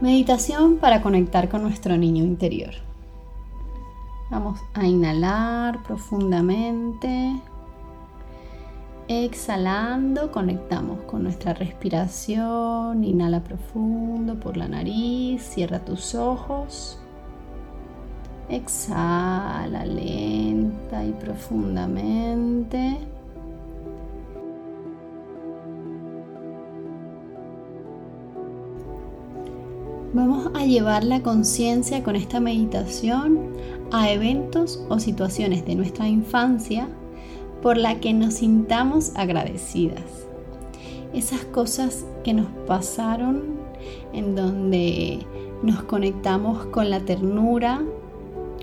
Meditación para conectar con nuestro niño interior. Vamos a inhalar profundamente. Exhalando, conectamos con nuestra respiración. Inhala profundo por la nariz, cierra tus ojos. Exhala lenta y profundamente. Vamos a llevar la conciencia con esta meditación a eventos o situaciones de nuestra infancia por la que nos sintamos agradecidas. Esas cosas que nos pasaron en donde nos conectamos con la ternura,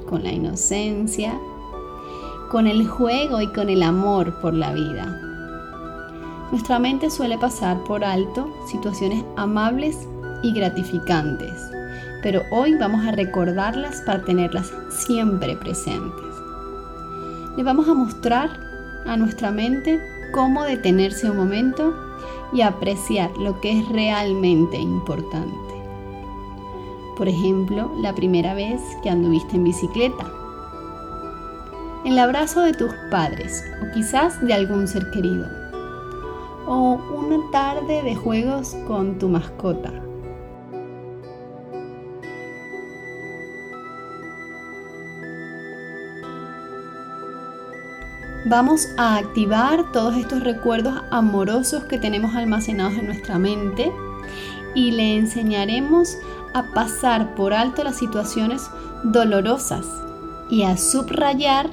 con la inocencia, con el juego y con el amor por la vida. Nuestra mente suele pasar por alto situaciones amables y gratificantes, pero hoy vamos a recordarlas para tenerlas siempre presentes. Le vamos a mostrar a nuestra mente cómo detenerse un momento y apreciar lo que es realmente importante. Por ejemplo, la primera vez que anduviste en bicicleta, el abrazo de tus padres o quizás de algún ser querido, o una tarde de juegos con tu mascota vamos a activar todos estos recuerdos amorosos que tenemos almacenados en nuestra mente y le enseñaremos a pasar por alto las situaciones dolorosas y a subrayar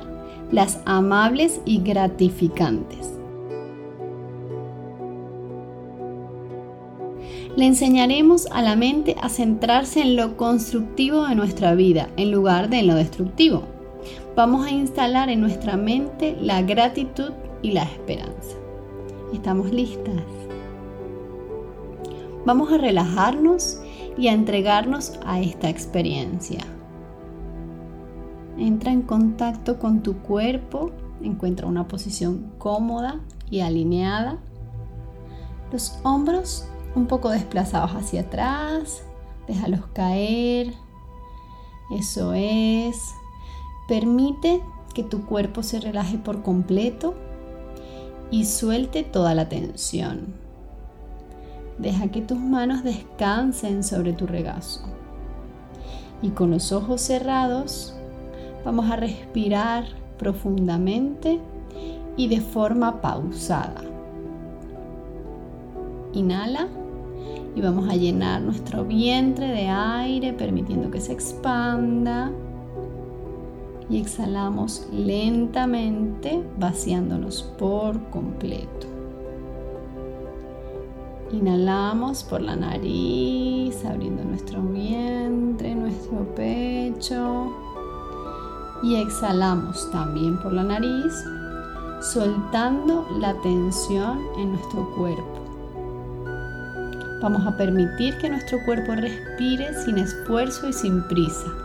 las amables y gratificantes. Le enseñaremos a la mente a centrarse en lo constructivo de nuestra vida en lugar de en lo destructivo vamos a instalar en nuestra mente la gratitud y la esperanza. ¿Estamos listas? Vamos a relajarnos y a entregarnos a esta experiencia. Entra en contacto con tu cuerpo, encuentra una posición cómoda y alineada. Los hombros un poco desplazados hacia atrás, déjalos caer. Eso es. Permite que tu cuerpo se relaje por completo y suelte toda la tensión. Deja que tus manos descansen sobre tu regazo. Y con los ojos cerrados vamos a respirar profundamente y de forma pausada. Inhala y vamos a llenar nuestro vientre de aire permitiendo que se expanda y exhalamos lentamente vaciándonos por completo. Inhalamos por la nariz, abriendo nuestro vientre, nuestro pecho. Y exhalamos también por la nariz, soltando la tensión en nuestro cuerpo. Vamos a permitir que nuestro cuerpo respire sin esfuerzo y sin prisa.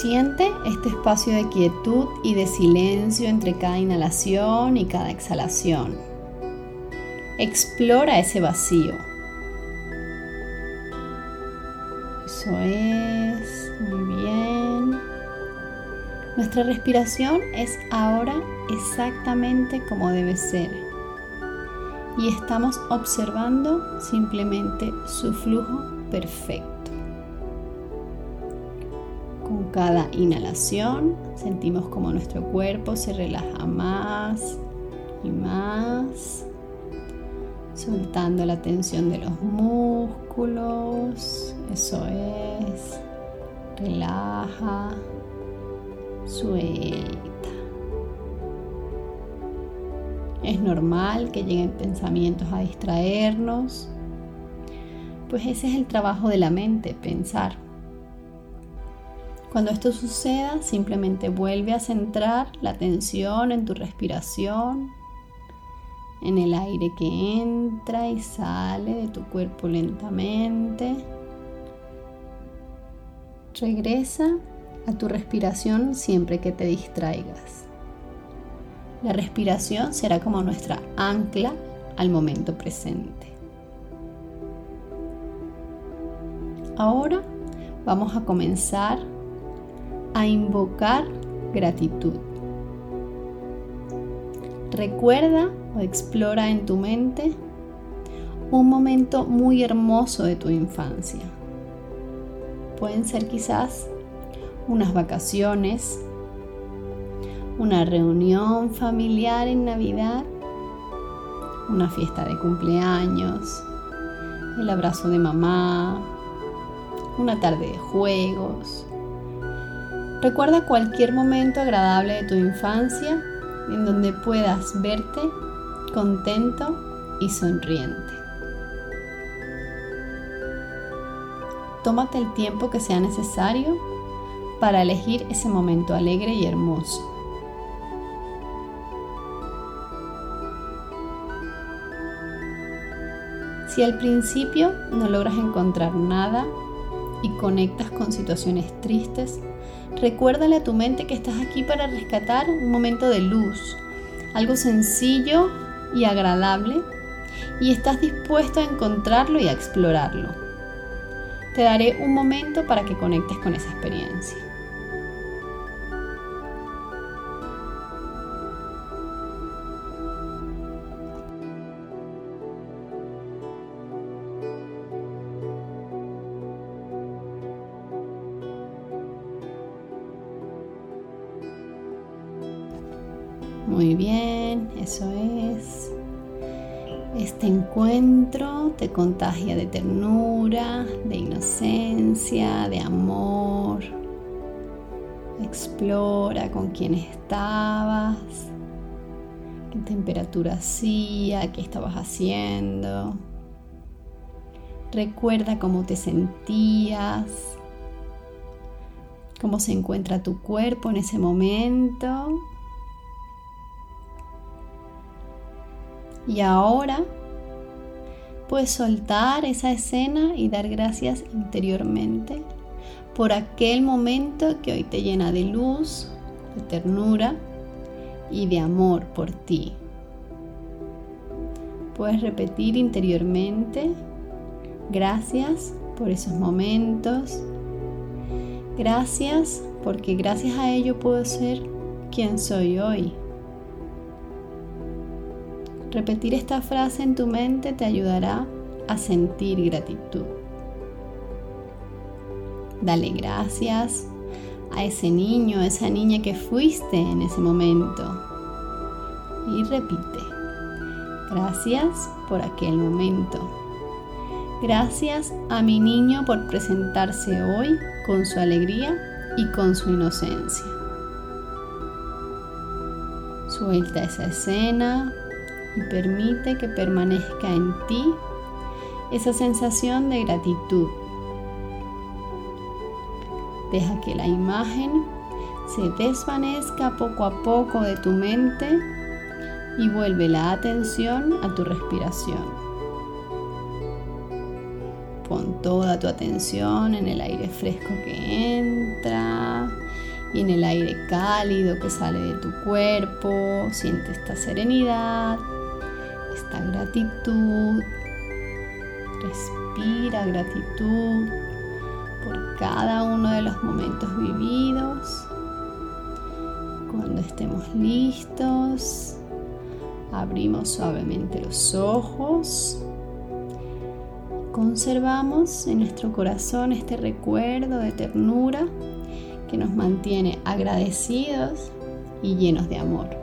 Siente este espacio de quietud y de silencio entre cada inhalación y cada exhalación. Explora ese vacío. Eso es, muy bien. Nuestra respiración es ahora exactamente como debe ser. Y estamos observando simplemente su flujo perfecto. Con cada inhalación sentimos como nuestro cuerpo se relaja más y más. soltando la tensión de los músculos, eso es, relaja, suelta. Es normal que lleguen pensamientos a distraernos, pues ese es el trabajo de la mente, pensar. Cuando esto suceda, simplemente vuelve a centrar la atención en tu respiración, en el aire que entra y sale de tu cuerpo lentamente. Regresa a tu respiración siempre que te distraigas. La respiración será como nuestra ancla al momento presente. Ahora vamos a comenzar a invocar gratitud. Recuerda o explora en tu mente un momento muy hermoso de tu infancia. Pueden ser quizás unas vacaciones, una reunión familiar en Navidad, una fiesta de cumpleaños, el abrazo de mamá, una tarde de juegos. Recuerda cualquier momento agradable de tu infancia en donde puedas verte contento y sonriente. Tómate el tiempo que sea necesario para elegir ese momento alegre y hermoso. Si al principio no logras encontrar nada y conectas con situaciones tristes, recuérdale a tu mente que estás aquí para rescatar un momento de luz, algo sencillo y agradable, y estás dispuesto a encontrarlo y a explorarlo. Te daré un momento para que conectes con esa experiencia. Muy bien, eso es. Este encuentro te contagia de ternura, de inocencia, de amor. Explora con quién estabas, qué temperatura hacía, qué estabas haciendo. Recuerda cómo te sentías, cómo se encuentra tu cuerpo en ese momento Y ahora puedes soltar esa escena y dar gracias interiormente por aquel momento que hoy te llena de luz, de ternura y de amor por ti. Puedes repetir interiormente, gracias por esos momentos, gracias porque gracias a ello puedo ser quien soy hoy. Repetir esta frase en tu mente te ayudará a sentir gratitud. Dale gracias a ese niño, a esa niña que fuiste en ese momento. Y repite, gracias por aquel momento. Gracias a mi niño por presentarse hoy con su alegría y con su inocencia. Suelta esa escena, y permite que permanezca en ti esa sensación de gratitud. Deja que la imagen se desvanezca poco a poco de tu mente y vuelve la atención a tu respiración. Pon toda tu atención en el aire fresco que entra y en el aire cálido que sale de tu cuerpo. Siente esta serenidad gratitud. Respira gratitud por cada uno de los momentos vividos. Cuando estemos listos, abrimos suavemente los ojos. Conservamos en nuestro corazón este recuerdo de ternura que nos mantiene agradecidos y llenos de amor.